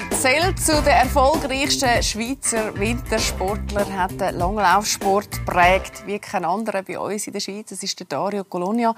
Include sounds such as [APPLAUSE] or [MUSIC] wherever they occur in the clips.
Er zählt zu den erfolgreichsten Schweizer Wintersportlern, hat den Langlaufsport geprägt wie kein anderer bei uns in der Schweiz. Das ist der Dario Colonia.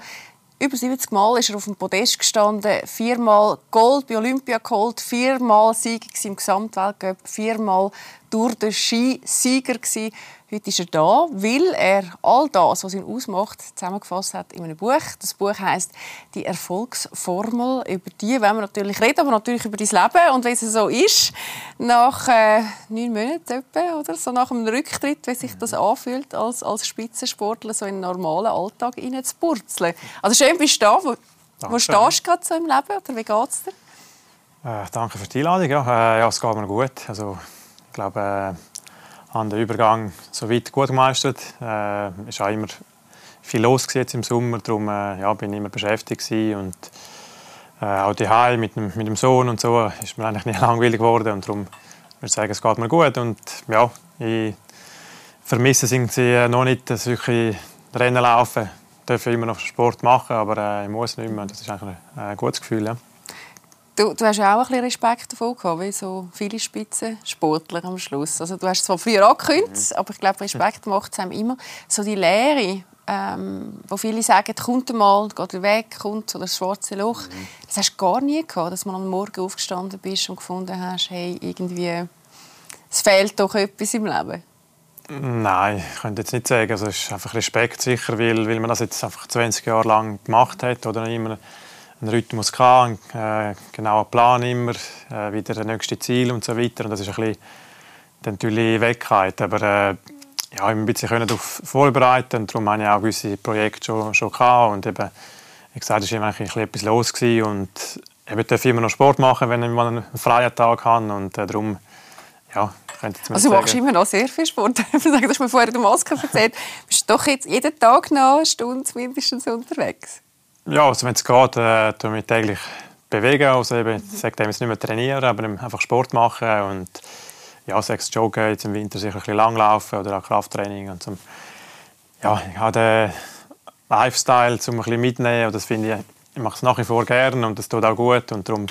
Über 70 Mal ist er auf dem Podest gestanden, viermal Gold bei Olympia geholt, viermal Sieger im Gesamtweltcup, viermal Tour de Ski Sieger gewesen. Heute ist er da, weil er all das, was ihn ausmacht, zusammengefasst hat in einem Buch. Das Buch heißt «Die Erfolgsformel». Über die wollen wir natürlich reden, aber natürlich über dein Leben und wie es so ist, nach äh, neun Monaten etwa, oder so nach einem Rücktritt, wie sich das anfühlt, als, als Spitzensportler so in einen normalen Alltag zu purzeln. Also schön bist du da. Wo, wo stehst du gerade so im Leben oder wie geht es dir? Äh, danke für die Einladung. Ja, äh, ja, es geht mir gut. Also, ich glaube, äh habe den Übergang so weit gut gemeistert. Äh, es war auch immer viel los jetzt im Sommer, darum äh, ja, bin ich immer beschäftigt und äh, auch die mit dem, mit dem Sohn und so ist mir eigentlich nicht [LAUGHS] langweilig geworden und darum würde ich sagen, es geht mir gut und ja, ich vermisse sie noch nicht, dass wirklich Rennen laufen. Ich darf immer noch Sport machen, aber äh, ich muss nicht mehr. Das ist eigentlich ein gutes Gefühl. Ja. Du, du hast auch ein bisschen Respekt davon gehabt, wie so viele Spitzensportler am Schluss. Also du hast es zwar früher angekündigt, mhm. aber ich glaube, Respekt macht es einem immer. So die Lehre, ähm, wo viele sagen, kommt mal, geht weg, kommt oder das schwarze Loch. Mhm. Das hast du gar nie gehabt, dass man am Morgen aufgestanden bist und gefunden hast, hey, irgendwie, es fehlt doch etwas im Leben. Nein, ich könnte jetzt nicht sagen. Also es ist einfach Respekt sicher, weil, weil man das jetzt einfach 20 Jahre lang gemacht hat oder immer einen Rhythmus gehabt, einen äh, genauen Plan immer, äh, wieder das nächste Ziel und so weiter. Und das ist ein bisschen natürlich Wegkeit. Aber äh, ja, ich ein bisschen darauf vorbereiten und darum habe ich auch gewisse Projekte schon, schon gehabt. Und eben, wie gesagt, es war immer ein etwas los gewesen. und ich darf immer noch Sport machen, wenn ich mal einen freien Tag habe und äh, darum ja, also du machst immer noch sehr viel Sport. [LAUGHS] du hast mir vorher der Maske erzählt. Bist du doch jetzt jeden Tag noch eine Stunde mindestens unterwegs? Ja, also wenn es geht, äh, tue ich mich täglich bewegen. Also eben, ich sage jetzt nicht mehr trainieren, aber einfach Sport machen und ja, sechs Joggen, jetzt im Winter sicher ein bisschen langlaufen oder auch Krafttraining. Und zum, ja, ich habe den Lifestyle zum ein bisschen mitnehmen und das finde ich, ich mache es nach wie vor gerne und das tut auch gut und darum,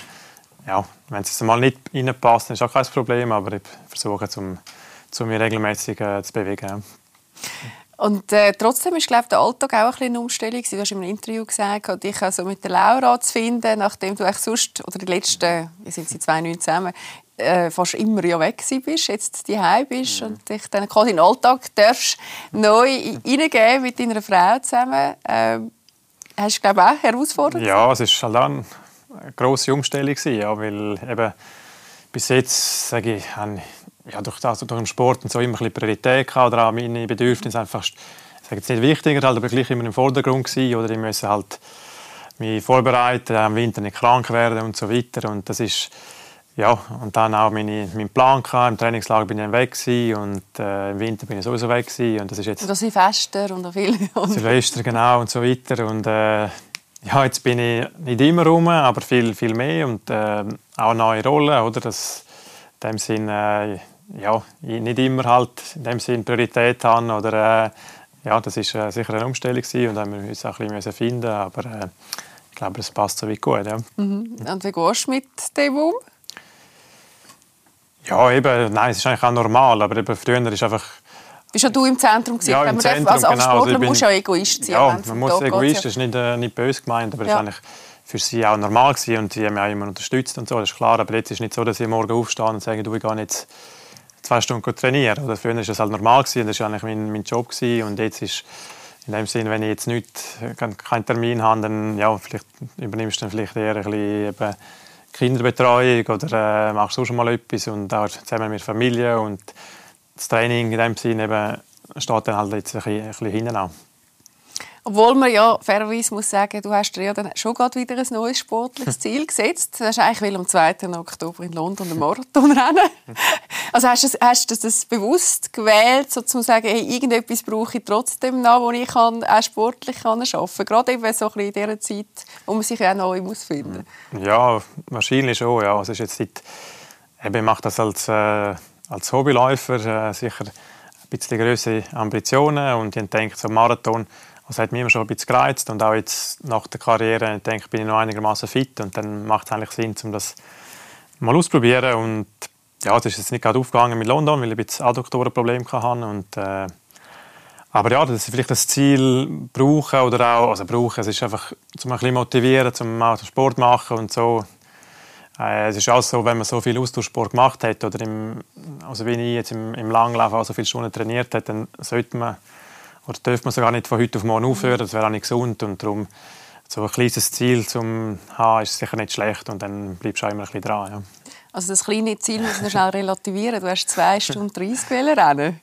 ja, wenn es mal nicht reinpasst, dann ist auch kein Problem, aber ich versuche, zum, zum mich regelmäßig äh, zu bewegen. Ja. Und äh, trotzdem ist glaube der Alltag auch ein eine Umstellung. Du hast in einem Interview gesagt, dich also mit der Laura zu finden, nachdem du sonst, oder die letzten, wir sind seit 2009 zusammen, äh, fast immer ja weg bist, jetzt die bist mhm. und dich dann quasi in den Alltag darfst neu reingeben mit deiner Frau zusammen. Ähm, hast du glaube ich, auch herausfordernd? Ja, es war halt eine grosse Umstellung, ja, weil eben bis jetzt, sage ich, ja, durch, das, durch den Sport und so immer ein bisschen Priorität gehabt, oder auch meine Bedürfnisse einfach, ich sage jetzt nicht wichtiger, halt, aber gleich immer im Vordergrund gewesen, oder ich musste halt mich vorbereiten, im Winter nicht krank werden und so weiter und das ist ja, und dann auch meine, meinen Plan gehabt. Im Trainingslager bin ich weg und äh, im Winter bin ich sowieso weg gewesen. und das ist jetzt... Und das Silvester und auch viel... Silvester, genau, und so weiter und äh, ja, jetzt bin ich nicht immer rum, aber viel, viel mehr und äh, auch neue Rollen, oder? Das, in dem Sinn, äh, ja, nicht immer halt in dem Sinn Priorität haben oder äh, ja, das ist äh, sicher eine Umstellung gewesen und haben wir uns auch ein bisschen finden aber äh, ich glaube, es passt so wie gut. Ja. Mhm. Und wie gehst du mit dem um? Ja, eben, nein, es ist eigentlich auch normal, aber eben früher ist einfach bist ja du im Zentrum gewesen? Ja, im Zentrum, also als genau. Sportler also musst du ja Egoist sein. Ja, man muss Egoist, das ist nicht, äh, nicht böse gemeint, aber ja. ist eigentlich für sie auch normal gewesen und sie haben mich auch immer unterstützt und so, das ist klar. Aber jetzt ist es nicht so, dass sie morgen aufstehen und sagen, du, ich gehe jetzt zwei Stunden trainieren. Oder früher war das halt normal gewesen, das war eigentlich mein, mein Job gewesen. und jetzt ist in dem Sinne, wenn ich jetzt nicht keinen Termin habe, dann ja, vielleicht übernimmst du dann vielleicht eher ein bisschen eben Kinderbetreuung oder äh, machst du schon mal etwas und auch zusammen mit Familie und das Training in dem Sinne eben steht dann halt jetzt ein bisschen, ein bisschen hinten an. Obwohl man ja fairerweise muss sagen, du hast dir ja dann schon gerade wieder ein neues sportliches [LAUGHS] Ziel gesetzt. Du hast eigentlich am 2. Oktober in London einen Marathon rennen. [LAUGHS] Also hast du, hast du das bewusst gewählt, so zu sagen, hey, irgendetwas brauche ich trotzdem noch, wo ich kann, auch sportlich kann arbeiten kann? Gerade eben so ein bisschen in dieser Zeit, wo man sich auch neu muss finden Ja, wahrscheinlich schon. Ja. Also ist jetzt nicht, eben, ich mache das als, äh, als Hobbyläufer äh, sicher ein bisschen größere Ambitionen und ich denke, so Marathon das hat mich immer schon ein bisschen gereizt und auch jetzt nach der Karriere denke, bin ich noch einigermaßen fit und dann macht es eigentlich Sinn, um das mal ausprobieren und ja, das ist jetzt nicht gerade aufgegangen mit London, weil ich ein bisschen Adduktorenproblem hatte und äh, aber ja, dass ich vielleicht das Ziel brauchen oder auch, also brauchen, es ist einfach, zum ein bisschen motivieren, zum auch Sport machen und so. Äh, es ist auch so, wenn man so viel Austauschsport gemacht hat oder im, also wie ich jetzt im, im Langlauf auch so viele Stunden trainiert hat, dann sollte man oder dürfte man sogar nicht von heute auf morgen aufhören, das wäre auch nicht gesund und darum so ein kleines Ziel zum haben ist sicher nicht schlecht und dann bleibst du auch immer ein bisschen dran. Ja. Also das kleine Ziel muss man schnell relativieren. Du hast 2 Stunden 30 rennen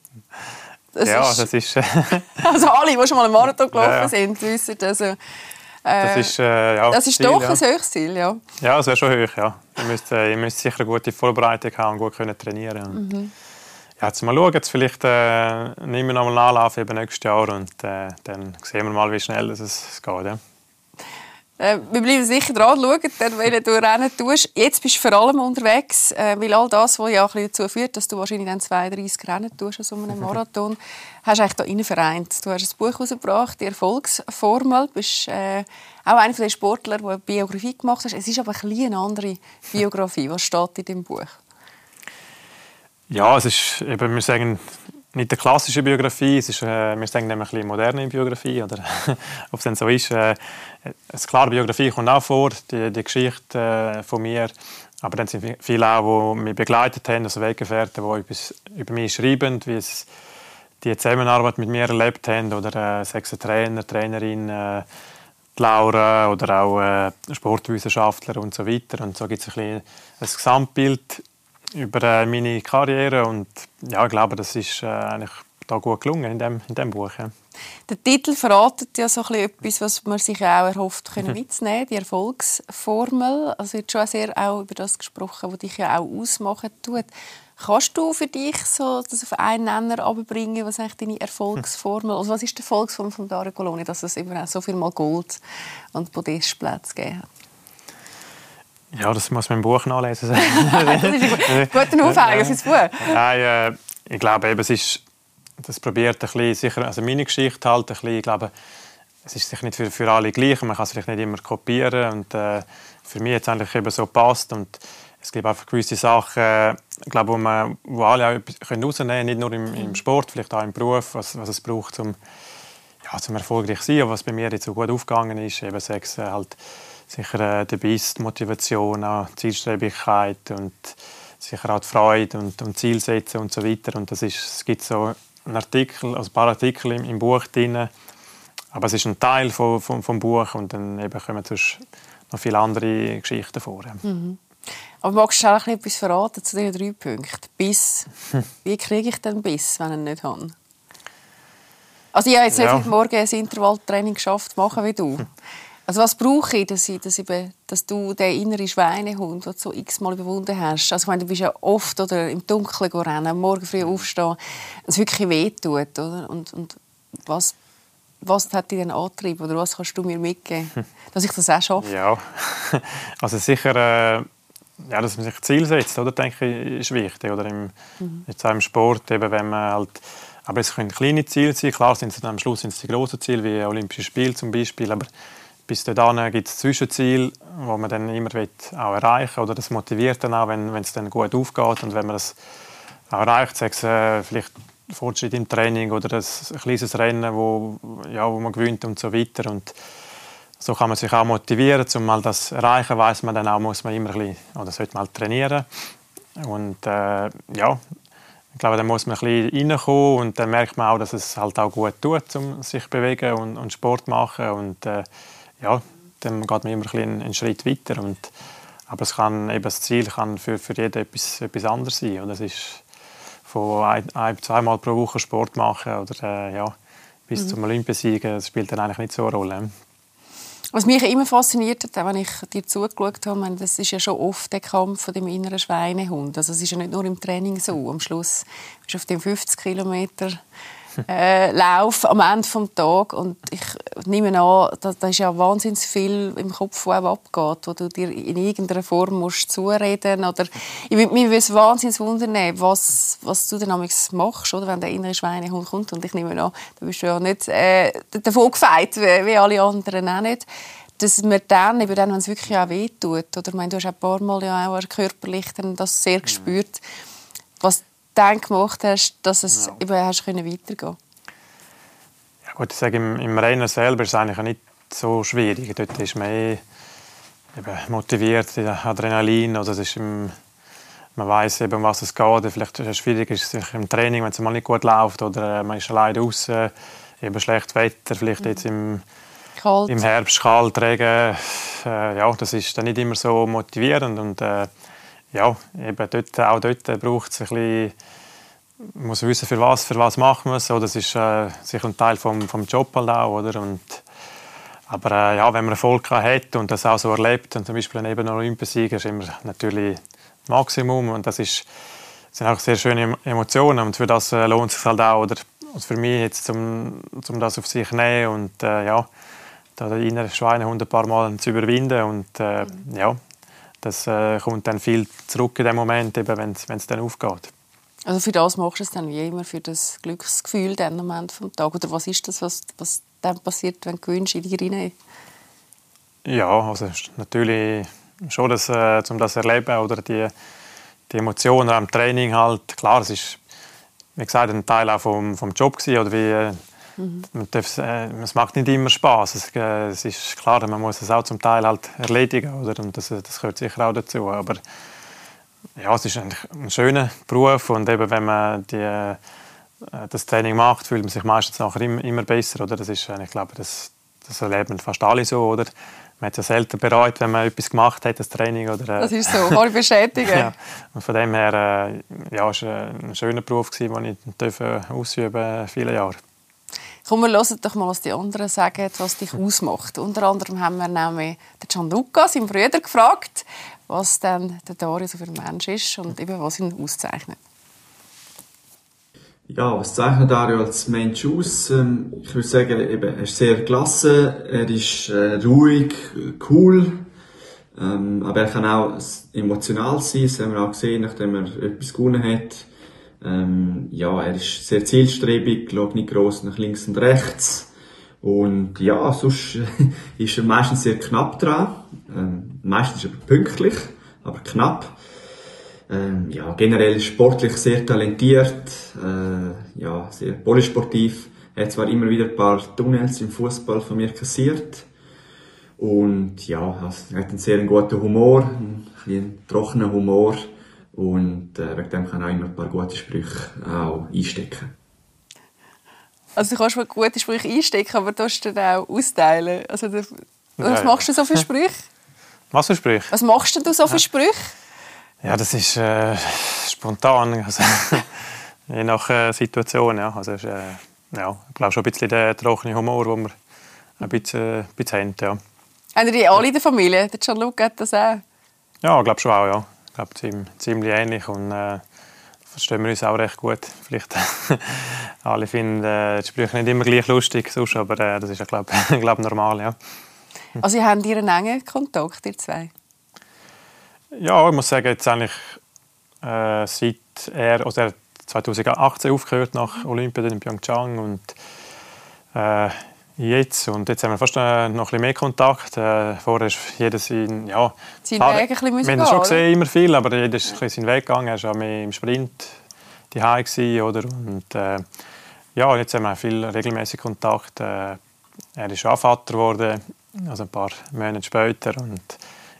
das ja, ist, das ist... Äh [LAUGHS] also alle, die schon mal einen Marathon gelaufen ja, ja. sind, wissen, also, äh, das ist, äh, ja, das ist Ziel, doch ein höchstes Ziel, ja. Ja, das wäre schon hoch, ja. Ihr müsst, äh, ihr müsst sicher eine gute Vorbereitung haben und gut können trainieren mhm. Ja, jetzt mal schauen, jetzt vielleicht äh, nehmen wir noch mal Anlauf eben nächstes Jahr und äh, dann sehen wir mal, wie schnell es geht. Ja. Äh, wir bleiben sicher dran, schauen, wenn du Rennen tust. Jetzt bist du vor allem unterwegs, äh, weil all das, was ja dazu führt, dass du wahrscheinlich dann 32 Rennen tust, so einem Marathon, hast du eigentlich da rein vereint. Du hast ein Buch herausgebracht, die Erfolgsformel. Du bist äh, auch einer der Sportler, der eine Biografie gemacht hat. Es ist aber ein eine andere Biografie. Was steht in dem Buch? Ja, es ist eben, wir sagen, nicht eine klassische Biografie, es ist, äh, wir sagen eine eine moderne Biografie, oder [LAUGHS] ob es denn so ist. Äh, eine klare Biografie kommt auch vor, die, die Geschichte äh, von mir, aber dann sind viele auch, die mich begleitet haben, also Weggefährten, die etwas über mich schreiben, wie es die Zusammenarbeit mit mir erlebt haben, oder äh, sechs Trainer, Trainerin, äh, Laura oder auch äh, Sportwissenschaftler und so weiter. Und so gibt es ein, ein Gesamtbild über äh, meine Karriere und ja, ich glaube, das ist äh, eigentlich da gut gelungen in dem, in dem Buch. Ja. Der Titel verratet ja so etwas, was man sich auch erhofft können mitzunehmen, die Erfolgsformel. Also wird schon sehr auch über das gesprochen, was dich ja auch ausmachen tut. Kannst du für dich so das auf einen Nenner abbringen, was eigentlich deine Erfolgsformel, also was ist die Erfolgsformel von Dario Coloni, dass es eben auch so viel mal Gold und Podestplätze gegeben hat? Ja, das muss man im Buch nachlesen. [LAUGHS] das ist ein [LAUGHS] guter Aufhänger fürs Buch. Nein, äh, ich glaube, eben, es ist, das probiert ein bisschen, sicher, also meine Geschichte halt ein bisschen, ich glaube, es ist sicher nicht für, für alle gleich, man kann es vielleicht nicht immer kopieren und äh, für mich jetzt eigentlich eben so passt und es gibt einfach gewisse Sachen, äh, ich glaube, wo, man, wo alle auch können rausnehmen können, nicht nur im, im, Sport, vielleicht auch im Beruf, was, was es braucht, um, ja, zum erfolgreich zu sein, was bei mir jetzt so gut aufgegangen ist, eben sechs halt sicher äh, der Biss, die Motivation, auch die Zielstrebigkeit und sicher auch die Freude und, und Zielsetzen und so weiter. Und das ist, es gibt so einen Artikel, also ein paar Artikel im, im Buch drin, aber es ist ein Teil von, von, vom Buch und dann eben kommen sonst noch viele andere Geschichten vor. Mhm. Aber magst du auch etwas verraten zu diesen drei Punkten? Biss. [LAUGHS] Wie kriege ich den Biss, wenn ich ihn nicht habe? Also ich habe jetzt ja. heute Morgen ein Intervalltraining geschafft, machen wie du. [LAUGHS] Also was brauche ich, dass, ich, dass, eben, dass du den inneren Schweinehund, den du so x-mal überwunden hast, also ich meine, du bist ja oft oder im Dunkeln rennen, morgen früh aufstehen, es wirklich wehtut, oder? Und, und was, was hat dich denn angetrieben oder was kannst du mir mitgeben, dass ich das auch schaffe? Ja, [LAUGHS] also sicher, äh, ja, dass man sich Ziel setzt, oder, denke ich, ist wichtig, oder? Im, mhm. jetzt auch im Sport, eben, wenn man halt aber es können kleine Ziele sein, klar sind es am Schluss sind es die grossen Ziele, wie Olympische Spiele zum Beispiel, aber bis dahin gibt es Zwischenziele, die man dann immer auch erreichen will. Oder das motiviert dann auch, wenn, es dann gut aufgeht und wenn man das auch erreicht, sei es äh, vielleicht Fortschritt im Training oder ein kleines Rennen, wo, ja, wo man gewinnt und so weiter. Und so kann man sich auch motivieren, um mal das zu erreichen, weiß man dann auch, muss man immer ein bisschen, oder sollte man halt trainieren. Und äh, ja, ich glaube, dann muss man ein bisschen reinkommen und dann merkt man auch, dass es halt auch gut tut, um sich zu bewegen und, und Sport zu machen. Und, äh, ja, dann geht man immer ein einen Schritt weiter. Und, aber es kann, eben das Ziel kann für, für jeden etwas, etwas anderes sein. Und das ist von ein, ein, zweimal pro Woche Sport machen oder äh, ja, bis mhm. zum Olympiasiegen, das spielt dann eigentlich nicht so eine Rolle. Was mich immer fasziniert hat, wenn ich dir zugeschaut habe, das ist ja schon oft der Kampf von dem inneren Schweinehund. Also es ist ja nicht nur im Training so. Am Schluss bist du auf den 50 Kilometer [LAUGHS] äh, Lauf am Ende des Tages. Und ich nehme an, da, da ist ja wahnsinnig viel im Kopf, was abgeht, wo du dir in irgendeiner Form musst zureden oder Ich würde mich es wahnsinnig wundern, was, was du dann machst, oder, wenn der innere Schweinehund kommt. Und ich nehme an, du bist ja nicht äh, davon gefeit, wie, wie alle anderen auch nicht. dass man dann, eben dann, wenn es wirklich auch wehtut, oder ich meine, du hast ein paar Mal ja auch körperlich dann das sehr gespürt, was du dann gemacht hast, dass es ja. eben hast können weitergehen Ja gut, ich sage, im, im Rennen selber ist es eigentlich nicht so schwierig. Dort ist man eh eben motiviert, Adrenalin, oder es ist im, man weiß eben, um was es geht. Vielleicht ist es schwierig ist es im Training, wenn es mal nicht gut läuft oder man ist alleine draußen, eben schlechtes Wetter, vielleicht jetzt im Kalt. Im Herbst kalt, Regen, äh, ja, das ist dann nicht immer so motivierend und äh, ja, eben dort, auch dort braucht es ein bisschen, man muss wissen, für was, für was machen wir es. Das ist äh, sicher ein Teil vom, vom Job halt auch, oder? Und, aber äh, ja, wenn man Erfolg hat und das auch so erlebt und zum Beispiel eben ein Olympiasieger ist immer natürlich Maximum und das ist das sind auch sehr schöne Emotionen und für das äh, lohnt es sich halt auch oder also für mich jetzt um, um das auf sich zu nehmen und äh, ja den inneren Schweinehund ein paar Mal zu überwinden. Und äh, ja, das äh, kommt dann viel zurück in dem Moment, wenn es dann aufgeht. Also für das machst du es dann wie immer, für das Glücksgefühl den Moment vom Tag? Oder was ist das, was, was dann passiert, wenn du gewünscht in dich rein? Ja, also natürlich schon, das, äh, um das zu erleben oder die, die Emotionen am Training halt. Klar, es ist, wie gesagt, ein Teil auch vom, vom Job gewesen, oder wie Mhm. Man darf, äh, es macht nicht immer Spaß. Es, äh, es, ist klar, man muss es auch zum Teil halt erledigen, oder? Und das, das gehört sicher auch dazu. Aber ja, es ist eigentlich ein schöner Beruf und eben, wenn man die, äh, das Training macht, fühlt man sich meistens nachher immer, immer besser, oder? Das ist, ich glaube, das, das erleben fast alle so, oder? Man hat ja selten bereut, wenn man etwas gemacht hat, das Training. Oder, äh, das ist so, kann ich bestätigen. [LAUGHS] ja. Und von dem her, äh, ja, es war ein schöner Beruf, den ich ausüben durfte, viele Jahre. Komm, wir hören doch mal, was die anderen sagen, was dich ausmacht. Unter anderem haben wir nämlich den Gianluca, seinen Bruder, gefragt, was denn der Dario so für ein Mensch ist und eben, was ihn auszeichnet. Ja, was zeichnet Dario als Mensch aus? Ähm, ich würde sagen, eben, er ist sehr gelassen, er ist äh, ruhig, cool, ähm, aber er kann auch emotional sein, das haben wir auch gesehen, nachdem er etwas gewonnen hat. Ähm, ja, er ist sehr zielstrebig, schaut nicht gross nach links und rechts. Und ja, sonst [LAUGHS] ist er meistens sehr knapp dran. Ähm, meistens aber pünktlich, aber knapp. Ähm, ja, generell sportlich sehr talentiert, äh, ja, sehr polysportiv. Er hat zwar immer wieder ein paar Tunnels im Fußball von mir kassiert. Und ja, also, er hat einen sehr guten Humor, einen, einen trockenen Humor. Und äh, wegen dem kann auch immer ein paar gute Sprüche auch einstecken. Also du kannst mal gute Sprüche einstecken, aber du musst dann auch austeilen. Also, du, was machst du so für Sprüche? Was für Sprüche? Was machst du so für Sprüche? Ja, das ist äh, spontan. Also, [LAUGHS] je nach äh, Situation. Ja. Also, ist, äh, ja, ich glaube schon ein bisschen der trockene Humor, den wir ein bisschen, ein bisschen haben. Ja. Haben die alle in der Familie? Der Gianluca hat das auch? Ja, ich glaube schon auch. Ja glaube, ziemlich, ziemlich ähnlich und äh, verstehen wir uns auch recht gut. Vielleicht [LAUGHS] alle finden äh, die Sprüche nicht immer gleich lustig, sonst, aber äh, das ist ja, glaube [LAUGHS] glaub, normal. Ja. Also ihr habt einen engen Kontakt, ihr zwei? Ja, ich muss sagen, jetzt eigentlich äh, seit er, also er 2018 aufgehört nach Olympia in Pyeongchang und äh, Jetzt. Und jetzt haben wir fast äh, noch ein mehr Kontakt. Äh, vorher ist jeder sein, ja, sein Weg ein bisschen Wir haben schon gesehen, immer viel, aber jeder ist ja. seinen Weg gegangen. Er war mehr im Sprint die oder? Und äh, ja, jetzt haben wir viel regelmäßig Kontakt. Äh, er ist auch Vater geworden, also ein paar Monate später. Und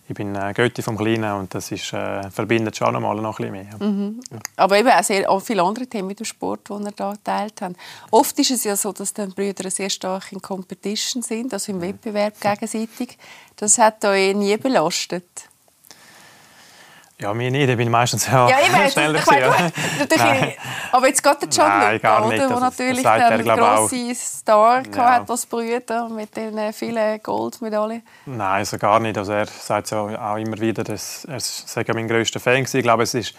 ich bin äh, Götti vom Kleinen und das ist, äh, verbindet schon noch, mal noch ein bisschen mehr. Mhm. Ja. Aber eben auch, sehr, auch viele andere Themen mit dem Sport, die er da geteilt hat. Oft ist es ja so, dass die Brüder sehr stark in Competition sind, also im. Wettbewerb gegenseitig. Das hat euch nie belastet? Ja, mir nicht. Ich bin meistens ja, ja ich [LAUGHS] schneller. Ich meine, natürlich, aber jetzt geht der John Nein, Luca, oder? Der natürlich einen grossen Star ja. hat als Brüder mit den vielen Goldmedaillen. Nein, also gar nicht. Also er sagt ja auch immer wieder, dass er sei mein grösster Fan war. Ich glaube, es ist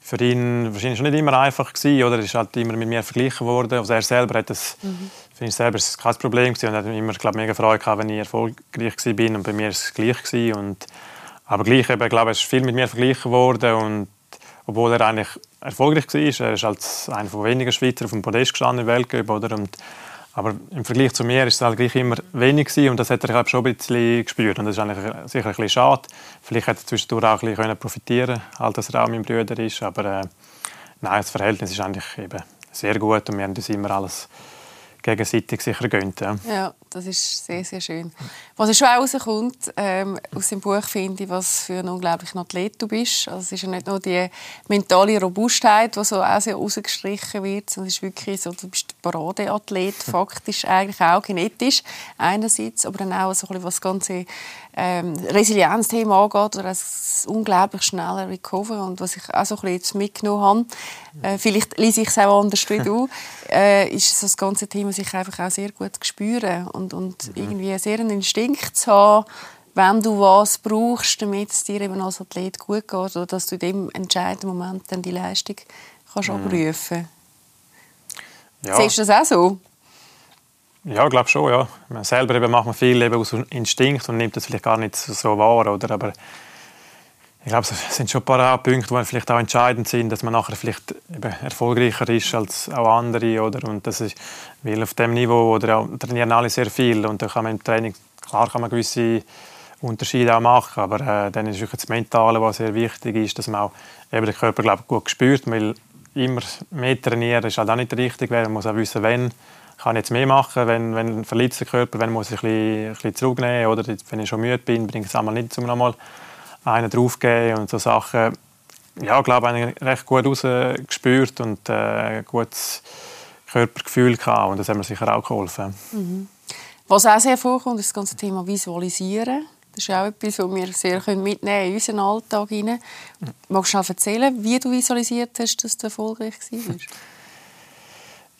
für ihn wahrscheinlich schon nicht immer einfach gewesen, oder? Er ist halt immer mit mir verglichen worden. Also er selber hat das, mhm. für ihn selber ist kein Problem gewesen und hat immer, glaube mega Freude gehabt, wenn ich erfolgreich war. Und bei mir war es gleich gewesen. Und aber gleich, eben, glaube ich, ist viel mit mir verglichen worden und obwohl er eigentlich erfolgreich war, er ist als einer von wenigen Schweizer auf dem Podest gestanden im Weltcup, oder? Und, Aber im Vergleich zu mir ist es halt gleich immer wenig gewesen und das hat er glaube schon ein bisschen gespürt und das ist eigentlich sicher ein bisschen schade. Vielleicht hätte er zwischendurch auch ein bisschen profitieren können, halt, dass er auch mein Bruder ist, aber äh, nein, das Verhältnis ist eigentlich eben sehr gut und wir haben das immer alles gegenseitig sicher gönnt. Ja. ja, das ist sehr, sehr schön. Was schon rauskommt ähm, aus dem Buch, finde ich, was für ein unglaublicher Athlet du bist. Also es ist ja nicht nur die mentale Robustheit, die so auch sehr rausgestrichen wird, sondern es ist wirklich so, du bist Paradeathlet, faktisch eigentlich auch genetisch einerseits, aber dann auch so ein bisschen was das ganze ähm, Resilienzthema angeht oder das unglaublich schnelle Recover und was ich auch so ein bisschen jetzt mitgenommen habe, äh, vielleicht lese ich es auch anders wie du, [LAUGHS] äh, ist so das ganze Thema sich einfach auch sehr gut spüren und, und mhm. irgendwie sehr einen Instinkt zu haben, wenn du was brauchst, damit es dir eben als Athlet gut geht oder dass du in dem entscheidenden Moment dann die Leistung kannst mhm. abrufen ja. Siehst du das auch so? Ja, ich glaube schon, ja. Man selber eben macht man viel eben aus Instinkt und nimmt das vielleicht gar nicht so wahr, oder? Aber ich glaube, es sind schon ein paar Punkte, die vielleicht auch entscheidend sind, dass man nachher vielleicht eben erfolgreicher ist als auch andere, oder? Und das ist, weil auf dem Niveau, oder auch, trainieren alle sehr viel und da kann man im Training, klar kann man gewisse Unterschiede auch machen, aber äh, dann ist das Mentale, was sehr wichtig ist, dass man auch eben den Körper glaube gut spürt, weil immer mehr trainieren ist halt auch nicht richtig, man muss auch wissen, wenn kann ich jetzt mehr machen, wenn, wenn ein verletzter Körper, wenn muss ich ein bisschen, ein bisschen zurücknehmen oder wenn ich schon müde bin, bringe ich es einmal nicht, um nochmal einen draufgeben und so Sachen. Ja, ich glaube, ich recht gut rausgespürt und äh, gutes Körpergefühl gehabt und das hat mir sicher auch geholfen. Mhm. Was auch sehr vorkommt, ist das ganze Thema Visualisieren. Das ist auch etwas, was wir sehr mitnehmen können in unseren Alltag. Magst du noch erzählen, wie du visualisiert hast, dass du erfolgreich warst?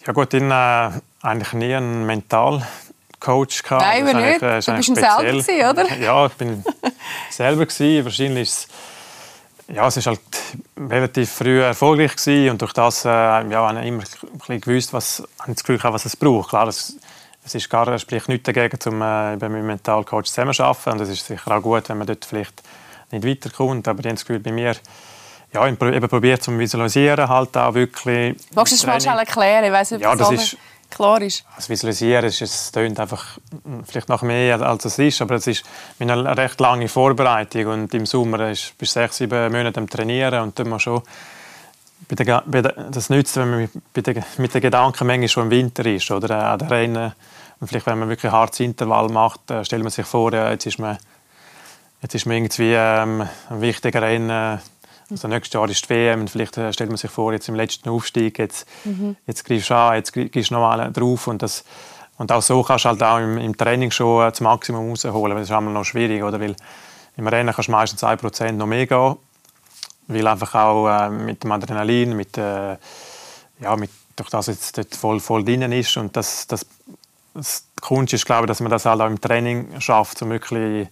Ja gut, in, äh, eigentlich nie einen Mentalcoach gehabt. Nein, aber nicht. Äh, du bist ein selber gewesen, oder? Ja, ich bin [LAUGHS] selber gewesen. Wahrscheinlich ist es, ja, es ist halt relativ früh erfolgreich gewesen und durch das äh, ja, habe ich immer ein bisschen gewusst, was, habe ich das Gefühl, was es braucht. Klar, es, es ist gar, spricht nichts dagegen, um äh, mit einem Mentalcoach zusammenzuarbeiten und es ist sicher auch gut, wenn man dort vielleicht nicht weiterkommt, aber ich habe das Gefühl, bei mir ja, eben probiert zu visualisieren halt auch wirklich. Magst du es mal schnell erklären? Ich weiss nicht, ja, das ist, klar ist. Das Visualisieren ist, es tönt einfach vielleicht noch mehr als es ist, aber es ist eine recht lange Vorbereitung und im Sommer ist bis sechs, sieben Monate am Trainieren und dann schon bei der, bei der, das nützt, wenn man mit der, mit der Gedankenmenge schon im Winter ist oder an der Rennen und vielleicht wenn man wirklich ein hartes Intervall macht, äh, stellt man sich vor, ja, jetzt ist man jetzt ist man irgendwie ähm, ein wichtiger Rennen also nächstes Jahr ist die WM und vielleicht äh, stellt man sich vor, jetzt im letzten Aufstieg, jetzt, mhm. jetzt greifst du an, jetzt gehst du nochmal drauf und das und auch so kannst du halt auch im, im Training schon äh, das Maximum rausholen, das ist einmal noch schwierig, oder? Weil im Rennen kannst du meistens 1% noch mehr gehen, weil einfach auch äh, mit dem Adrenalin, mit, äh, ja, mit, durch das jetzt dort voll, voll drin ist und das, das, das Kunst ist, glaube ich, dass man das halt auch im Training schafft, um wirklich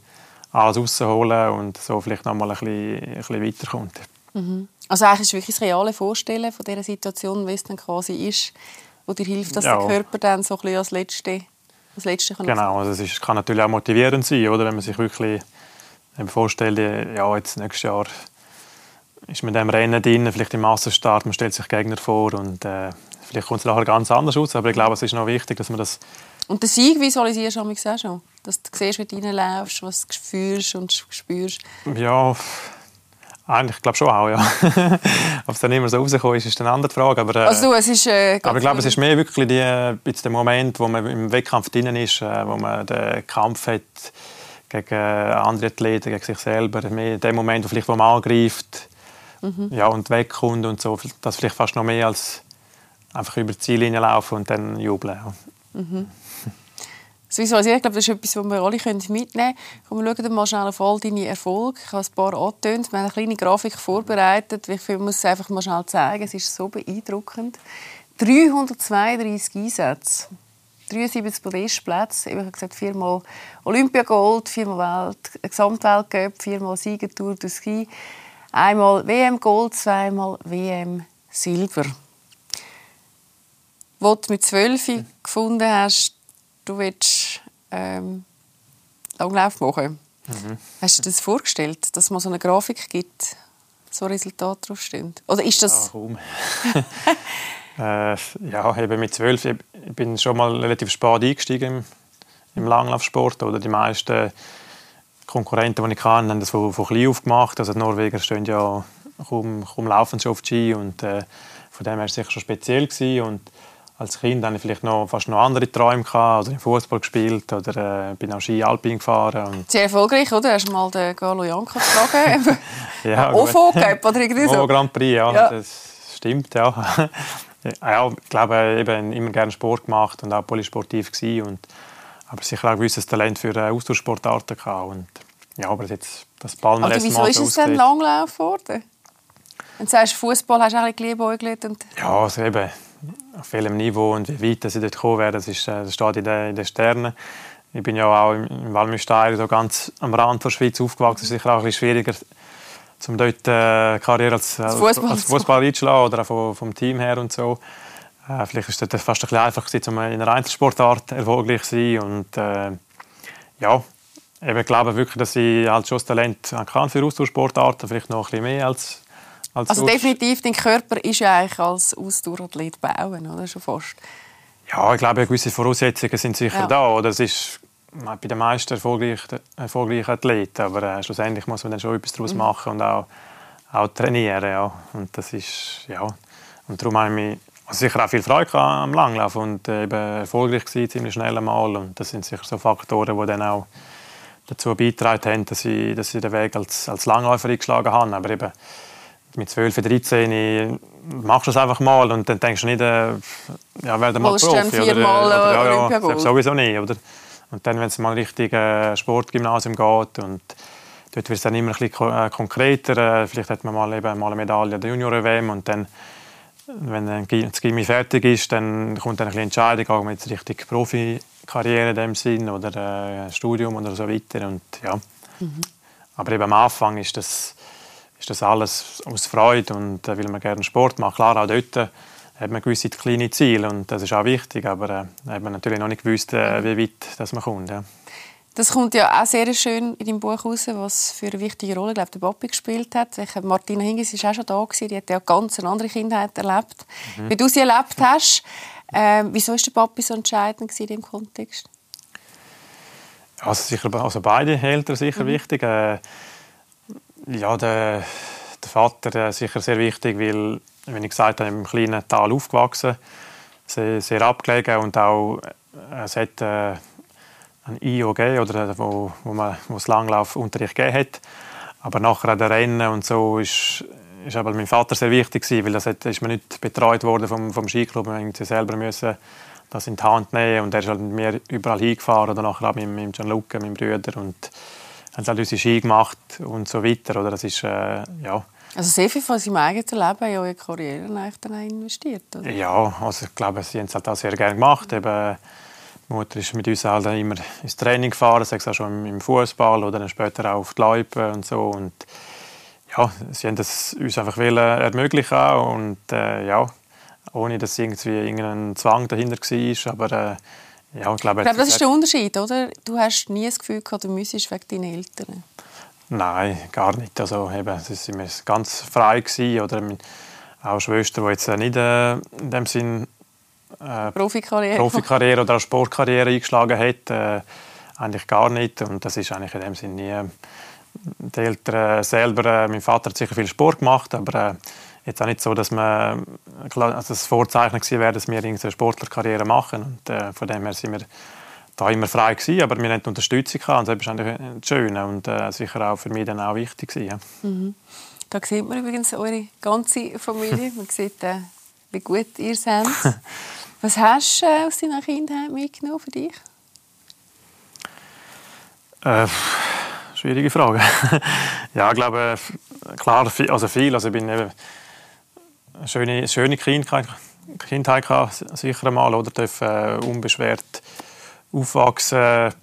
alles rausholen und so vielleicht noch mal ein bisschen, ein bisschen weiterkommt. Mhm. Also eigentlich ist wirklich das reale Vorstellen von dieser Situation, wie es dann quasi ist, wo dir hilft, dass ja. der Körper dann so ein bisschen als Letzte, als Letzte kann Genau, also es ist, kann natürlich auch motivierend sein, oder? wenn man sich wirklich vorstellt, ja, jetzt nächstes Jahr ist man in diesem Rennen drin, vielleicht im Massenstart, man stellt sich Gegner vor und äh, vielleicht kommt es nachher ganz anders aus, aber ich glaube, es ist noch wichtig, dass man das und den Sieg visualisierst du auch schon? Dass du siehst, wie du reinläufst, was du fühlst und spürst? Ja, eigentlich glaube schon auch, ja. [LAUGHS] Ob es dann immer so rausgekommen ist, ist eine andere Frage. Aber, äh, also es ist, äh, aber ich glaube, es ist mehr wirklich die, äh, der Moment, wo man im Wettkampf drin ist, äh, wo man den Kampf hat gegen andere Athleten, gegen sich selber. Mehr der Moment, wo, vielleicht, wo man angreift mhm. ja, und wegkommt und so. Das vielleicht fast noch mehr als einfach über die Ziellinie laufen und dann jubeln. Mhm. Visualisieren, ich glaube, das ist etwas, was wir alle mitnehmen können. Komm, wir schauen mal schnell auf all deine Erfolge. Ich habe ein paar angetönt. Wir haben eine kleine Grafik vorbereitet. Ich muss es einfach mal schnell zeigen. Es ist so beeindruckend. 332 Einsätze. 73 Podestplätze. Ich habe gesagt, viermal Olympiagold, viermal Welt, Gesamtweltcup, viermal Siegertour du Ski, einmal WM Gold, zweimal WM Silber. Wo du mit 12 gefunden hast, du willst ähm, Langlauf machen. Mhm. Hast du dir das vorgestellt, dass es so eine Grafik gibt, so Resultate draufstehen? Oder ist das... Ja, kaum. [LAUGHS] Äh, ja, eben mit zwölf. Ich bin schon mal relativ spät eingestiegen im, im Langlaufsport. Oder die meisten Konkurrenten, die ich kannte, haben das von, von klein auf gemacht. Also die Norweger stehen ja kaum, kaum laufen schon auf die Ski und äh, von dem her war es sicher schon speziell gewesen. und als Kind hatte ich vielleicht noch fast noch andere Träume gehabt, also im Fußball gespielt oder äh, bin auch Ski Alpin gefahren. Und Sehr erfolgreich, oder? Hast du mal den Carlo Janka gefragt? [LAUGHS] [LAUGHS] ja, OFO gehabt oder irgendwie so? Oh, Grand Prix, ja, ja. das stimmt, ja. [LAUGHS] ja, ich glaube, eben immer gerne Sport gemacht und auch polysportiv gewesen und aber sicher auch ein gewisses Talent für äh, Austauschsportarten gehabt und ja, aber jetzt das Palmer also, wieso ist es denn Langlauf geworden? Wenn du sagst, Fußball hast du eigentlich geliebäugelt und Ja, also eben auf welchem Niveau und wie weit sie dort gekommen wären, das, ist, äh, das steht in den, in den Sternen. Ich bin ja auch im Walmüsteir so ganz am Rand der Schweiz aufgewachsen. Es ist sicher auch ein bisschen schwieriger, um dort äh, Karriere als, als Fußball einzuschlagen oder auch vom, vom Team her und so. Äh, vielleicht ist es fast ein bisschen einfach gewesen, um in einer Einzelsportart erfolgreich zu sein. Und äh, ja, ich glaube wirklich, dass ich halt schon das Talent kann für Austauschsportarten, vielleicht noch ein bisschen mehr als als also definitiv, dein Körper ist ja eigentlich als Ausdauerathlet bauen, oder? Schon fast. Ja, ich glaube, gewisse Voraussetzungen sind sicher ja. da. Oder? Das ist bei den meisten erfolgreichen, erfolgreichen Athleten. Aber äh, schlussendlich muss man dann schon etwas daraus mhm. machen und auch, auch trainieren. Ja. Und das ist, ja. Und darum habe ich mich also sicher auch viel Freude am Langlauf und äh, eben erfolgreich gewesen, ziemlich schnell einmal. Und das sind sicher so Faktoren, die dann auch dazu beigetragen haben, dass ich, dass ich den Weg als, als Langläufer eingeschlagen habe. Aber eben, mit 12, 13 machst du es einfach mal und dann denkst du nicht, äh, ja, werde mal Profi. Oder, oder, oder, ja, sowieso nicht. Oder? Und dann, wenn es mal richtig äh, Sportgymnasium geht und dort wird es dann immer ein bisschen äh, konkreter. Äh, vielleicht hat man mal, eben mal eine Medaille der Junior-WM und dann, wenn dann das Gimmi fertig ist, dann kommt dann eine Entscheidung, gehen wir jetzt richtig Profikarriere in dem Sinn oder äh, Studium oder so weiter. Und, ja. Mhm. Aber eben am Anfang ist das ist das alles aus Freude und äh, weil man gerne Sport macht. Klar, auch dort äh, hat man gewisse kleine Ziele und das ist auch wichtig, aber äh, hat man natürlich noch nicht gewusst, äh, wie weit das man kommt. Ja. Das kommt ja auch sehr schön in deinem Buch raus, was für eine wichtige Rolle glaube der Papi gespielt hat. Ich, Martina Hingis war auch schon da, gewesen, die hat ja ganz eine andere Kindheit erlebt. Mhm. Wie du sie erlebt hast, äh, wieso war der Papi so entscheidend in diesem Kontext? Also, sicher, also beide Eltern sicher mhm. wichtig. Äh, ja, der, der Vater der sicher sehr wichtig, weil, wie ich gesagt habe, im kleinen Tal aufgewachsen, sehr, sehr abgelegen und auch äh, es hat äh, ein IOG oder äh, wo, wo man wo es Langlaufunterricht gegeben hat, aber nachher an der Rennen und so ist ist aber mein Vater sehr wichtig gewesen, weil das hat, ist man nicht betreut worden vom, vom Skiclub, man musste selber müssen das in die Hand nehmen und er ist halt mit mir überall hingefahren oder nachher auch mit, mit Gianluca, meinem Bruder und haben halt unsere Ski gemacht und so weiter. Oder das ist, äh, ja. Also sehr viel von seinem eigenen Leben in eure Karriere dann investiert, oder? Ja, also ich glaube, sie haben es halt auch sehr gerne gemacht. Eben, die Mutter ist mit uns halt immer ins Training gefahren, sei es auch schon im Fußball oder dann später auch auf die Loipe und so. Und ja, sie haben das uns einfach ermöglichen und äh, ja, ohne dass irgendwie irgendein Zwang dahinter war. Aber äh, ja, ich glaube, ich glaube, das ist der Unterschied, oder? Du hast nie das Gefühl gehabt, du müsstest wegen deinen Eltern. Nein, gar nicht. Also, eben, es war ganz frei. Gewesen, oder auch Schwester, die jetzt nicht äh, in dem Sinn äh, Profikarriere. Profikarriere oder auch Sportkarriere eingeschlagen hat. Äh, eigentlich gar nicht. Und das ist eigentlich in dem Sinn nie... Die Eltern selber... Äh, mein Vater hat sicher viel Sport gemacht, aber äh, jetzt auch nicht so, dass man also das Vorzeichen gewesen wäre, dass wir eine Sportlerkarriere machen. Und äh, von dem her sind wir da immer frei gewesen, aber wir hatten Unterstützung gehabt, und das eigentlich das Schöne und äh, sicher auch für mich dann auch wichtig gewesen, ja. mhm. Da sieht man übrigens eure ganze Familie. Man sieht, äh, wie gut ihr seid. [LAUGHS] Was hast du äh, aus deiner Kindheit mitgenommen für dich? Äh, schwierige Frage. [LAUGHS] ja, ich glaube, klar, also viel. Also ich bin eben eine schöne, schöne Kindheit, Kindheit gehabt, sicher einmal, oder dürfen äh, unbeschwert aufwachsen,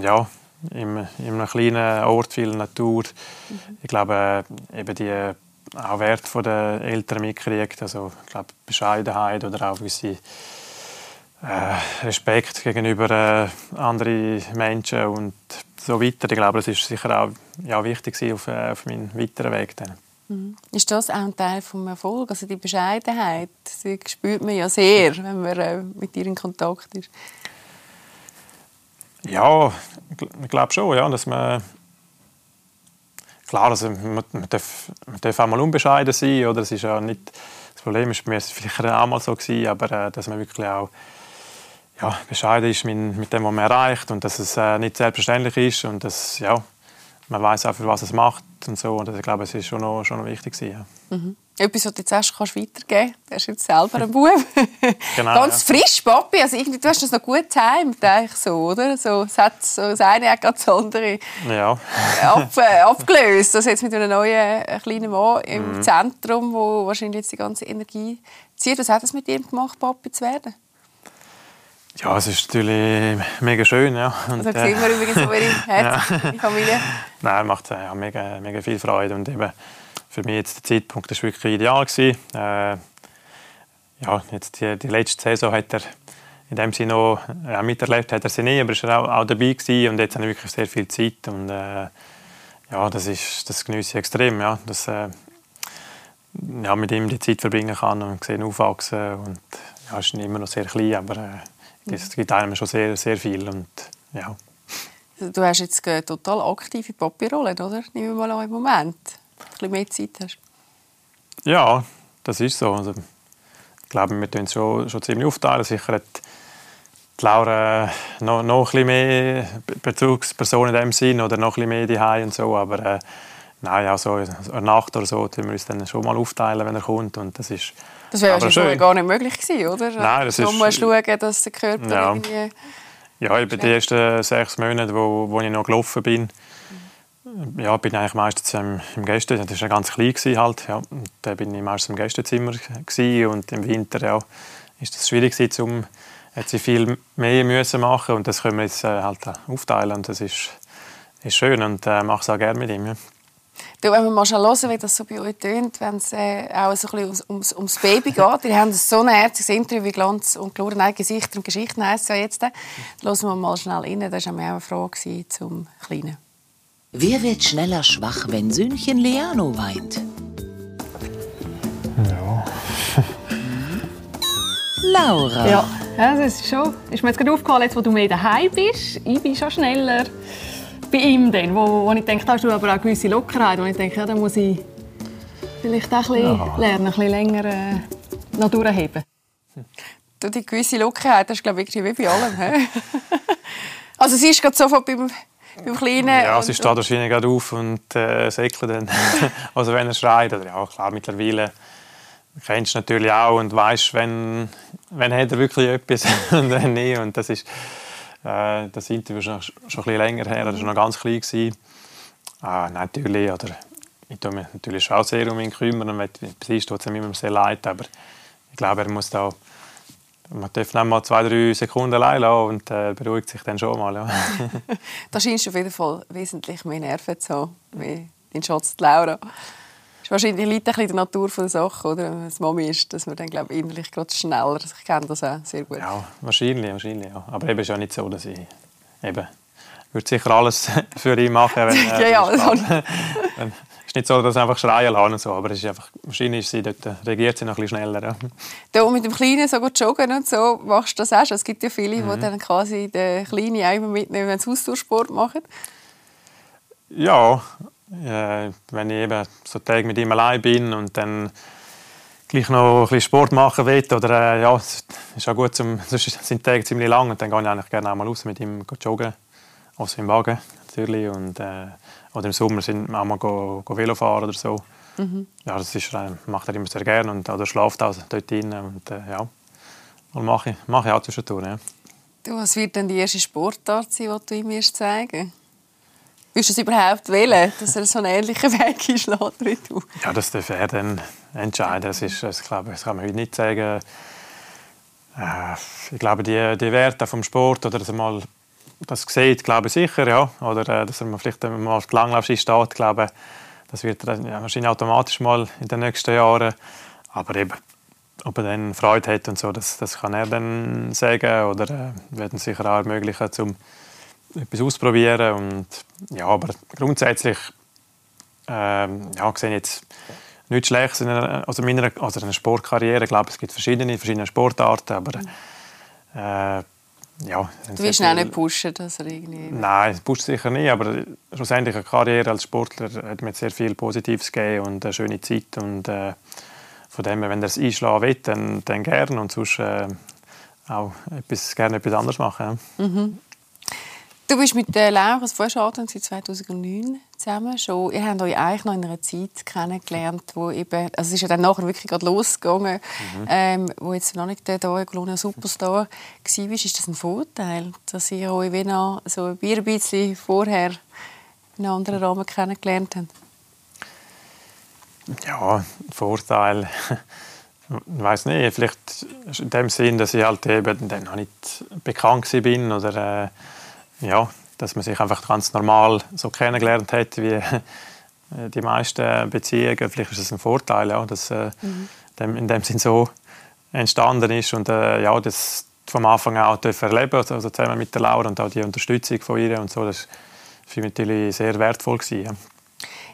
ja, in, in einem kleinen Ort, viel Natur. Mhm. Ich glaube, äh, eben die auch Wert von den Eltern mitkriegt, also ich glaube Bescheidenheit oder auch gewisse äh, Respekt gegenüber äh, anderen Menschen und so weiter. Ich glaube, das ist sicher auch ja, wichtig auf, äh, auf meinem weiteren Weg. Dann. Mhm. Ist das auch ein Teil des Erfolgs? Also die Bescheidenheit, die spürt man ja sehr, wenn man äh, mit ihr in Kontakt ist. Ja, ich glaube schon, ja, dass man klar, also man, man, darf, man darf auch mal unbescheiden sein, oder? Das ist ja nicht das Problem ist bei mir vielleicht auch mal so gewesen, aber äh, dass man wirklich auch ja, bescheiden ist mit, mit dem, was man erreicht und dass es äh, nicht selbstverständlich ist und dass ja, man weiß auch, für was es macht und so. Und ich glaube, es ist schon noch, schon noch wichtig. Ja. Mhm. Etwas, was du jetzt erst kannst weitergeben kannst. Du hast jetzt selber einen Bub. [LAUGHS] genau, Ganz ja. frisch, Papi. Also irgendwie, du hast das noch gut getimt, so, oder? So, es hat so das eine hat das andere ja. ab, äh, [LAUGHS] abgelöst. Also jetzt mit einem neuen äh, kleinen Mann im mhm. Zentrum, wo wahrscheinlich jetzt die ganze Energie zieht. Was hat das mit ihm gemacht, Papi zu werden? Ja, es ist natürlich mega schön. Ja. Und, also sehen wir äh, übrigens eure [LAUGHS] Herz, ja. Familie. Nein, macht ja, mega, mega viel Freude. Und eben für mich jetzt der Zeitpunkt ist wirklich ideal gewesen. Äh, ja, jetzt die, die letzte Saison hat er in dem Sinne noch ja, miterlebt, hat er sie nie, aber er war auch, auch dabei gewesen. und jetzt habe ich wirklich sehr viel Zeit und äh, ja, das ist das genieße ich extrem, ja, dass äh, ja, mit ihm die Zeit verbringen kann und sehen aufwachsen und ja, ist immer noch sehr klein, aber es gibt einem schon sehr, sehr viel. Und, ja. Du hast jetzt eine total aktive Papi-Rolle, oder? Nehmen wir mal an im Moment. Ein bisschen mehr Zeit hast. Ja, das ist so. Also, ich glaube, wir tun es schon, schon ziemlich aufteilen. Sicher hat die Laura noch, noch ein bisschen mehr Bezugsperson in dem Sinn oder noch ein bisschen mehr die und so, aber äh, nein, also eine Nacht oder so tun wir uns dann schon mal aufteilen, wenn er kommt und das ist das wäre wahrscheinlich gar nicht möglich gewesen, oder? Nein, das so ist... musst schauen, dass der Körper ja. irgendwie... Ja, über die ersten sechs Monate, wo, wo ich noch gelaufen bin, ja, bin ich eigentlich meistens im, im Gäste, das war ganz klein gewesen, halt, ja. Und da bin ich meistens im Gästezimmer gewesen, und im Winter, ja, ist das schwierig gewesen, um viel mehr müssen machen und das können wir jetzt äh, halt aufteilen und das ist, ist schön und äh, mache es auch gerne mit ihm. Ja. Du, wenn wir mal schon hören, wie das so bei euch tönt, wenn es äh, auch so ein bisschen ums, ums Baby geht. [LAUGHS] Ihr habt so ein herziges Interview wie Glanz und Gloria, nein, Gesichter und Geschichten heisst es ja jetzt. Hören wir mal schnell rein. Das war auch eine Frage zum Kleinen. Wer wird schneller schwach, wenn Söhnchen Leano weint? Ja. [LAUGHS] Laura. Ja, ja das ist schon. Ist mir jetzt gerade aufgefallen, jetzt, wo du mehr daheim bist. Ich bin schon schneller bei ihm dann, wo, wo ich denke, da hast du aber auch eine gewisse Lockerheit, wo ich denke, ja, da muss ich vielleicht auch ein bisschen ja. lernen, ein bisschen länger äh, noch durchheben. Du, die gewisse Lockerheit, das ist glaube ich wie bei allem. [LAUGHS] also sie ist gerade sofort beim, beim Kleinen... Ja, sie steht wahrscheinlich gerade auf und äh, säckelt dann. [LAUGHS] also wenn er schreit, oder ja klar, mittlerweile kennst du natürlich auch und weißt, wenn, wenn hat er wirklich etwas [LAUGHS] und wenn nicht. Und das ist äh, das Interview ist schon, schon ein bisschen länger her, das war noch ganz klein. Gewesen. Äh, natürlich, oder, ich tue mich natürlich auch sehr um ihn kümmern und bei tut es ihm immer sehr leid, aber ich glaube, er muss da man darf nicht mal zwei, drei Sekunden allein lassen und äh, beruhigt sich dann schon mal. Ja. [LAUGHS] da scheinst du auf jeden Fall wesentlich mehr Nerven zu haben, wie dein Schatz Laura wahrscheinlich liegt ein bisschen der Natur der Sache, oder? Wenn es Mami ist, dass man dann glaube ich, innerlich gerade schneller, ich kenne das auch sehr gut. Ja, wahrscheinlich, wahrscheinlich, ja. Aber eben ist ja nicht so, dass ich eben würde sicher alles [LAUGHS] für ihn machen, wenn, äh, [LAUGHS] ja, ja, [LAUGHS] wenn, ist nicht so, dass er einfach schreien lassen so, aber es ist einfach, wahrscheinlich ist sie dort, äh, reagiert sie noch ein bisschen schneller. Ja. Da mit dem Kleinen so gut joggen und so, machst du das auch schon? Es gibt ja viele, mhm. die dann quasi den Kleinen immer mitnehmen, wenn sie Ausdauersport machen. Ja, äh, wenn ich eben so Tage mit ihm allein bin und dann gleich noch ein bisschen Sport machen will, oder äh, ja, es ist auch gut, zum, [LAUGHS] sonst sind die Tage ziemlich lang und dann gehe ich eigentlich gerne auch mal raus mit ihm joggen, also im Wagen natürlich und äh, oder im Sommer sind wir auch mal go, go Velo fahren oder so. Mhm. Ja, das ist, äh, macht er immer sehr gerne und oder schläft auch dort drin und äh, ja, und mache ich, mache ich auch zwischendurch. Ja. Du, was wird denn die erste Sportart sein, die du ihm wirst zeigen Willst du es überhaupt wählen, dass er so einen ähnlichen Weg [LAUGHS] einschlägt wie du? Ja, das darf er dann entscheiden. Das, ist, das, glaube, das kann man heute nicht sagen. Äh, ich glaube, die, die Werte vom Sport oder dass er mal das sieht, glaube ich sicher, ja. Oder äh, dass er vielleicht mal auf die Langlaufski steht, glaube das wird er ja, wahrscheinlich automatisch mal in den nächsten Jahren. Aber eben, ob er dann Freude hat und so, das, das kann er dann sagen oder äh, werden sicher auch ermöglichen, zum etwas ausprobieren. Und, ja, aber grundsätzlich ähm, ja, sehe jetzt nichts Schlechtes in einer, also meiner, also in einer Sportkarriere. Ich glaube, es gibt verschiedene, verschiedene Sportarten, aber äh, ja. Du willst ihn auch nicht pushen, dass er irgendwie... Nein, pusht sicher nicht, aber schlussendlich eine Karriere als Sportler hat mir sehr viel Positives gegeben und eine schöne Zeit und äh, von dem wenn er es einschlagen will, dann, dann gerne und sonst äh, auch etwas, gerne etwas anderes machen. Mhm. Du bist mit der Laura Vorschaltung seit 2009 zusammen schon. Ihr habt euch eigentlich noch in einer Zeit kennengelernt, wo eben, also es ist ja dann nachher wirklich gerade losgegangen, mhm. ähm, wo jetzt noch nicht der Colonia Superstar war. Ist das ein Vorteil, dass ihr euch wie noch so ein bisschen vorher in einem anderen Rahmen kennengelernt habt? Ja, Vorteil. Ich weiß nicht, vielleicht in dem Sinn, dass ich halt eben dann noch nicht bekannt bin oder äh, ja, dass man sich einfach ganz normal so kennengelernt hat, wie äh, die meisten Beziehungen. Vielleicht ist es ein Vorteil, ja, dass äh, mhm. in dem Sinn so entstanden ist und äh, ja, das vom Anfang an auch erleben also zusammen mit der Laura und auch die Unterstützung von ihr und so, das war für mich natürlich sehr wertvoll gewesen, ja.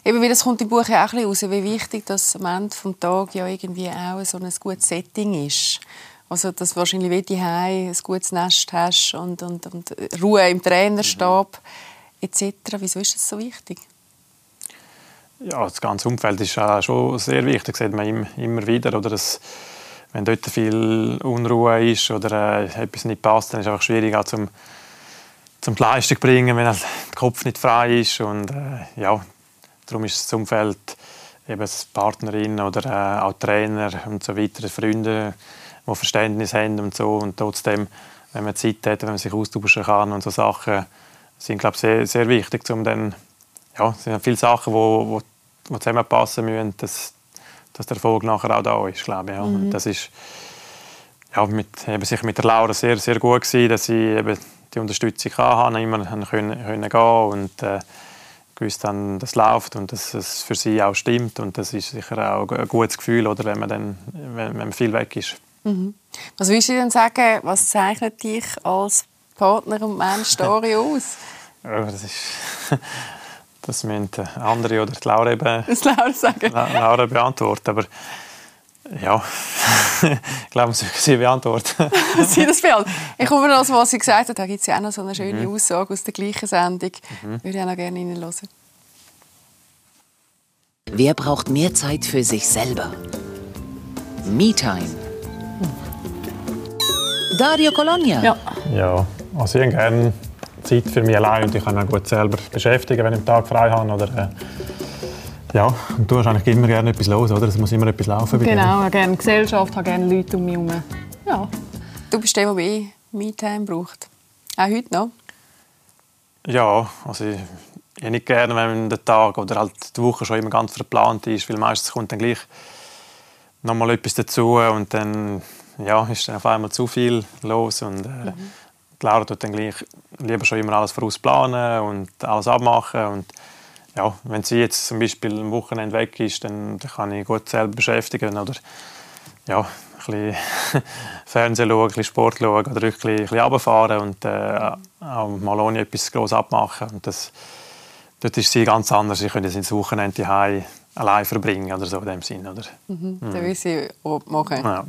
Eben, das kommt im Buch ja auch ein bisschen raus, wie wichtig das am Ende des Tages ja irgendwie auch so ein gutes Setting ist. Also, dass du wahrscheinlich wie die ein gutes Nest hast und, und, und Ruhe im Trainerstab mhm. etc. Wieso ist das so wichtig? Ja, das ganze Umfeld ist auch schon sehr wichtig, das sieht man immer wieder. Oder das, wenn dort viel Unruhe ist oder äh, etwas nicht passt, dann ist es einfach schwierig, auch zum, zum die Leistung zu bringen, wenn halt der Kopf nicht frei ist. Und, äh, ja, darum ist das Umfeld, eben Partnerin oder äh, auch Trainer und so weiter, Freunde, die Verständnis haben und so. Und trotzdem, wenn man Zeit hat, wenn man sich austauschen kann und so Sachen, sind, glaube ich, sehr, sehr wichtig, um dann, ja, es sind viele Sachen, die wo, wo, wo zusammenpassen müssen, dass, dass der Erfolg nachher auch da ist, glaube ich. Ja. Mhm. Das ist ja, mit, eben sicher mit der Laura sehr, sehr gut gewesen, dass sie eben die Unterstützung hatte, immer können, können gehen und äh, gewusst haben, das läuft und dass es für sie auch stimmt und das ist sicher auch ein gutes Gefühl, oder wenn man dann, wenn, wenn man viel weg ist. Mhm. Was würdest du denn sagen, was zeichnet dich als Partner und Mensch [LAUGHS] Story aus? ja, das ist... [LAUGHS] Das müssen andere oder die Laura, eben, [LAUGHS] das Laura, sagen. Laura beantworten. Aber ja, ich glaube, sie, sie beantworten. sie das beantworten. Ich komme noch, was sie gesagt hat. Da gibt es ja auch noch so eine schöne mhm. Aussage aus der gleichen Sendung. Mhm. Würde ich auch noch gerne reinhören. Wer braucht mehr Zeit für sich selber? Me-Time Dario Colonia. Ja. ja, also ich habe gerne Zeit für mich allein und ich kann mich gut selber beschäftigen, wenn ich einen Tag frei habe. Oder, äh, ja, und du hast eigentlich immer gerne etwas los, oder? Es muss immer etwas laufen. Genau, ich habe gerne Gesellschaft, habe gerne Leute um mich herum. Ja. Du bist der, der mehr Me-Time braucht. Auch heute noch? Ja, also ich, ich habe nicht gerne, wenn der Tag oder halt die Woche schon immer ganz verplant ist, weil meistens kommt dann gleich noch mal etwas dazu und dann ja, ist dann auf einmal zu viel los und äh, mhm. Laura tut dann gleich lieber schon immer alles vorausplanen und alles abmachen und ja, wenn sie jetzt zum Beispiel am Wochenende weg ist, dann, dann kann ich gut selber beschäftigen oder ja, ein bisschen [LAUGHS] Fernsehen schauen, ein bisschen Sport schauen oder ein bisschen, ein bisschen runterfahren und äh, auch mal ohne etwas groß abmachen und das, dort ist sie ganz anders. Ich könnte jetzt ins Wochenende allein verbringen oder so in dem Sinn. Oder? Mhm, mhm. Dann will sie machen. Ja.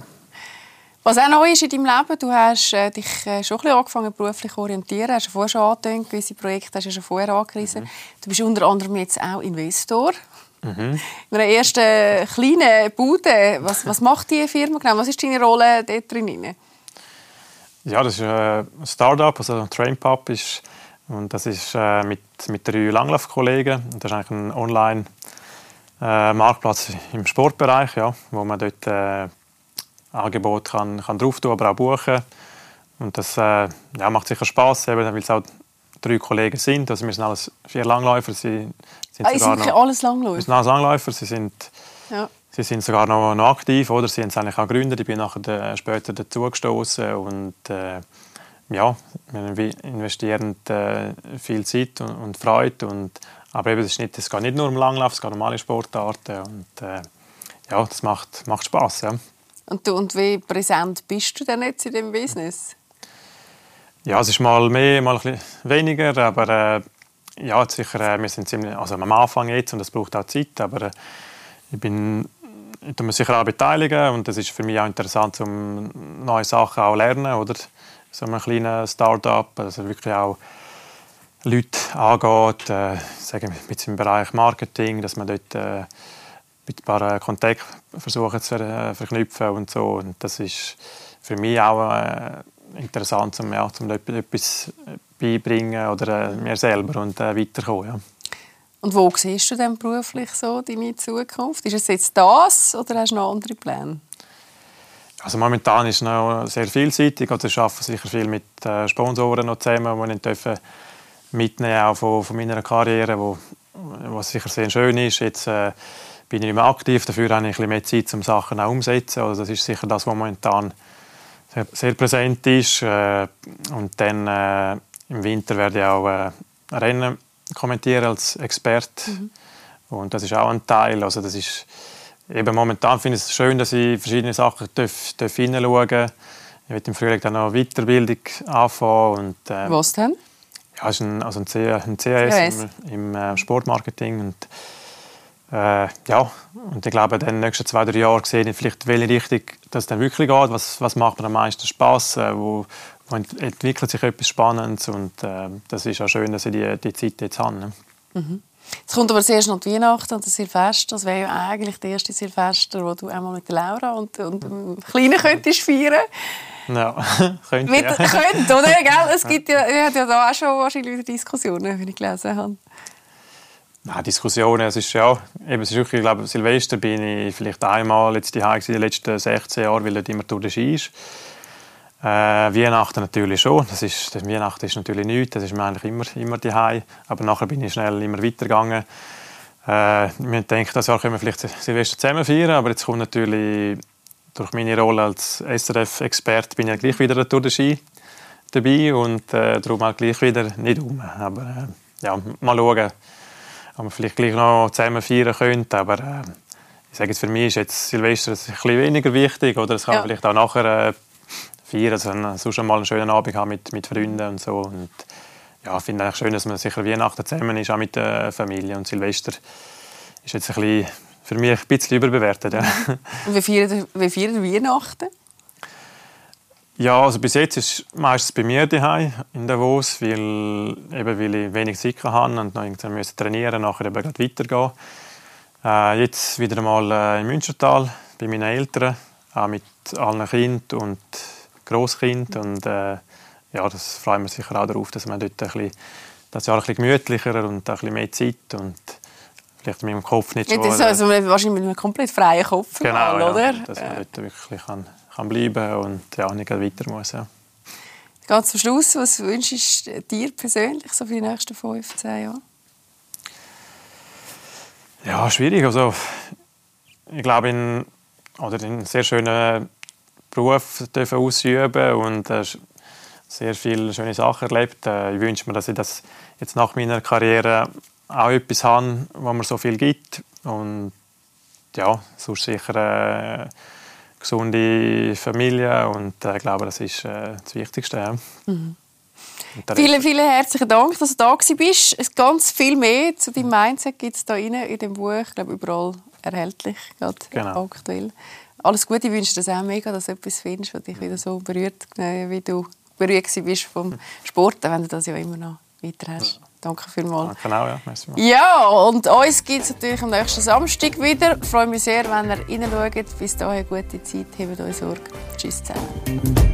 Was auch neu ist in deinem Leben, du hast äh, dich äh, schon ein bisschen angefangen beruflich zu orientieren, hast du vorher schon angetönt, gewisse Projekte hast du schon vorher angerissen. Mhm. Du bist unter anderem jetzt auch Investor. Mhm. In einer ersten kleinen Bude. Was, was macht diese Firma genau? Was ist deine Rolle dort drin? Ja, das ist äh, ein Startup, also Trainpub ist und das ist äh, mit, mit drei Langlaufkollegen. Das ist eigentlich ein Online-Marktplatz äh, im Sportbereich, ja, wo man dort äh, Angebot kann, kann drauf tun, aber auch buchen. Und das äh, ja, macht sicher Spass, weil es auch drei Kollegen sind. Also wir sind alles vier Langläufer. Sie sind ah, sogar sind noch, alles Langläufer? Wir sind alles Langläufer. Sie sind, ja. sie sind sogar noch, noch aktiv. Oder? Sie es eigentlich auch gegründet. Ich bin nachher später dazugestoßen. Und äh, ja, wir investieren äh, viel Zeit und, und Freude. Und, aber eben, es, ist nicht, es geht nicht nur um Langlauf, es geht um alle Sportarten. Und äh, ja, das macht, macht Spass. Ja. Und, du, und wie präsent bist du denn jetzt in dem Business? Ja, es ist mal mehr, mal ein weniger, aber äh, ja, sicher, äh, wir sind ziemlich, also am Anfang jetzt und das braucht auch Zeit, aber äh, ich bin ich mich sicher auch beteiligen und das ist für mich auch interessant, um neue Sachen auch lernen, oder? So ein kleines Start-up, also wirklich auch Leute angeht, äh, sagen mit im Bereich Marketing, dass man dort äh, mit ein paar Kontakten versuchen zu ver verknüpfen und so. Und das ist für mich auch äh, interessant, um, ja, um etwas beibringen oder äh, mir selber und äh, weiterkommen. Ja. Und wo siehst du denn beruflich so deine Zukunft? Ist es jetzt das oder hast du noch andere Pläne? Also momentan ist es noch sehr vielseitig. Also ich arbeite sicher viel mit äh, Sponsoren noch zusammen, die ich dürfen mitnehmen auch von, von meiner Karriere, wo, was sicher sehr schön ist. Jetzt äh, bin ich nicht mehr aktiv, dafür habe ich ein bisschen mehr Zeit, um Sachen auch umzusetzen. Also das ist sicher das, was momentan sehr, sehr präsent ist. Äh, und dann äh, im Winter werde ich auch äh, Rennen kommentieren als Experte. Mhm. Und das ist auch ein Teil. Also das ist, eben momentan finde ich es schön, dass ich verschiedene Sachen darf, darf hineinschauen darf. Ich werde im Frühling dann noch Weiterbildung anfangen. Und, äh, Was denn? Ja, es ist ein, also ein, C, ein CAS im, im äh, Sportmarketing. Und, äh, ja, und ich glaube, in den nächsten zwei, drei Jahren sehe ich vielleicht, welche Richtung das dann wirklich geht. Was, was macht mir am meisten Spass? Äh, wo, wo entwickelt sich etwas Spannendes. Und äh, das ist auch schön, dass ich die, die Zeit jetzt habe. Ne? Mhm. Jetzt kommt aber zuerst noch die Weihnachten und das Silvester. Das wäre ja eigentlich der erste Silvester, wo du einmal mit Laura und, und dem Kleinen könntest feiern ja, [LAUGHS] könnte. Mit, ja. könnte, oder? [LAUGHS] Gell? Es gibt ja, wir ja da auch schon wahrscheinlich wieder Diskussionen, wie ich gelesen habe. Nein, Diskussionen, es ist ja, eben, es ist wirklich, ich glaube, Silvester bin ich vielleicht einmal jetzt die in den letzten 16 Jahren, weil dort immer durch den Ski ist. Äh, Weihnachten natürlich schon. Das ist, das Weihnachten ist natürlich nichts, das ist mir eigentlich immer, immer die Aber nachher bin ich schnell immer weitergegangen. Äh, wir denken, das Jahr können wir vielleicht Silvester zusammen feiern, aber jetzt kommt natürlich durch meine Rolle als SRF-Experte bin ich gleich wieder durch den Ski dabei und äh, darum auch gleich wieder nicht um. Aber äh, ja, mal schauen, ob wir vielleicht gleich noch zusammen feiern können. Aber äh, ich sage jetzt, für mich ist jetzt Silvester ein bisschen weniger wichtig oder es kann ja. vielleicht auch nachher äh, feiern, also sonst einmal einen schönen Abend haben mit, mit Freunden und so. Und ja, ich finde es schön, dass man sicher Weihnachten zusammen ist, auch mit der Familie und Silvester ist jetzt ein bisschen für mich ein bisschen überbewertet. Ja. Und wie feiern, wie feiern Weihnachten? Ja, also bis jetzt ist es meistens bei mir daheim in Davos, weil, eben, weil ich wenig Zeit habe und noch irgendwie müssen trainieren nachher eben weitergehen. Äh, jetzt wieder einmal äh, in Münstertal bei meinen Eltern, auch mit allen Kindern und Grosskind und äh, ja, das freuen wir sicher auch darauf, dass man dort ein bisschen, das Jahr ein bisschen gemütlicher und ein bisschen mehr Zeit und vielleicht mit dem Kopf nicht so... Ja, also wahrscheinlich mit einem komplett freien Kopf genau, mal, ja, oder? dass man dort wirklich kann, kann bleiben und ja, nicht weiter muss. Ja. Ganz zum Schluss, was wünschst du dir persönlich so für die nächsten 15 Jahre? Ja, schwierig. Also, ich glaube, in, oder in einen sehr schönen Beruf dürfen ausüben und äh, sehr viele schöne Sachen erlebt. Äh, ich wünsche mir, dass ich das jetzt nach meiner Karriere auch etwas habe, wo mir so viel gibt. Und ja, sonst sicher eine gesunde Familie und äh, ich glaube, das ist äh, das Wichtigste. Ja. Mhm. Vielen, vielen herzlichen Dank, dass du da bist. Ganz viel mehr zu deinem Mindset gibt es hier in dem Buch. Ich glaube, überall erhältlich, gerade genau. aktuell. Alles Gute, ich wünsche dir auch mega, dass du etwas findest, was dich wieder so berührt, äh, wie du berührt bist vom Sport, wenn du das ja immer noch weiter hast. Ja. Danke vielmals. Genau, ja. Ja, und uns gibt es natürlich am nächsten Samstag wieder. Ich freue mich sehr, wenn ihr reinschaut. Bis dahin, gute Zeit. Habt euch Sorge. Tschüss zusammen.